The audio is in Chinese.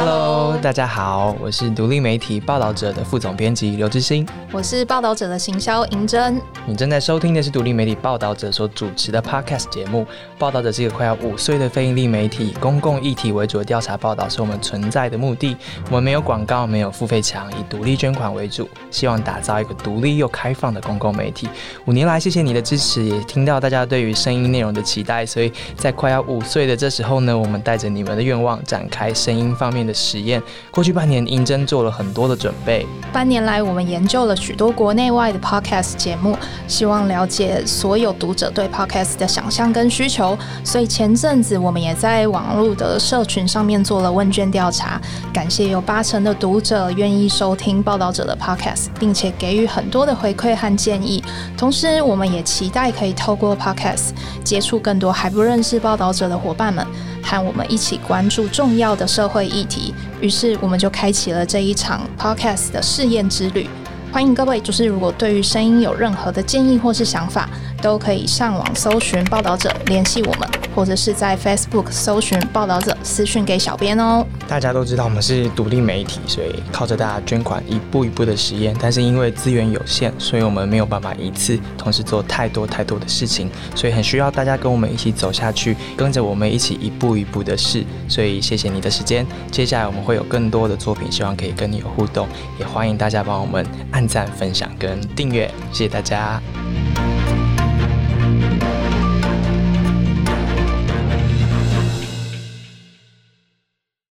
Hello，大家好，我是独立媒体报道者的副总编辑刘志新，我是报道者的行销银珍。你正在收听的是独立媒体报道者所主持的 Podcast 节目。报道者是一个快要五岁的非营利媒体，公共议题为主的调查报道是我们存在的目的。我们没有广告，没有付费墙，以独立捐款为主，希望打造一个独立又开放的公共媒体。五年来，谢谢你的支持，也听到大家对于声音内容的期待，所以在快要五岁的这时候呢，我们带着你们的愿望展开声音方面的实验。过去半年，英真做了很多的准备。半年来，我们研究了许多国内外的 podcast 节目，希望了解所有读者对 podcast 的想象跟需求。所以前阵子，我们也在网络的社群上面做了问卷调查，感谢有八成的读者愿意收听报道者的 podcast，并且给予很多的回馈和建议。同时，我们也期待可以透过 podcast 接触更多还不认识报道者的伙伴们。和我们一起关注重要的社会议题，于是我们就开启了这一场 podcast 的试验之旅。欢迎各位，就是如果对于声音有任何的建议或是想法，都可以上网搜寻报道者联系我们，或者是在 Facebook 搜寻报道者私讯给小编哦。大家都知道我们是独立媒体，所以靠着大家捐款一步一步的实验，但是因为资源有限，所以我们没有办法一次同时做太多太多的事情，所以很需要大家跟我们一起走下去，跟着我们一起一步一步的试。所以谢谢你的时间，接下来我们会有更多的作品，希望可以跟你有互动，也欢迎大家帮我们按赞、分享跟订阅，谢谢大家。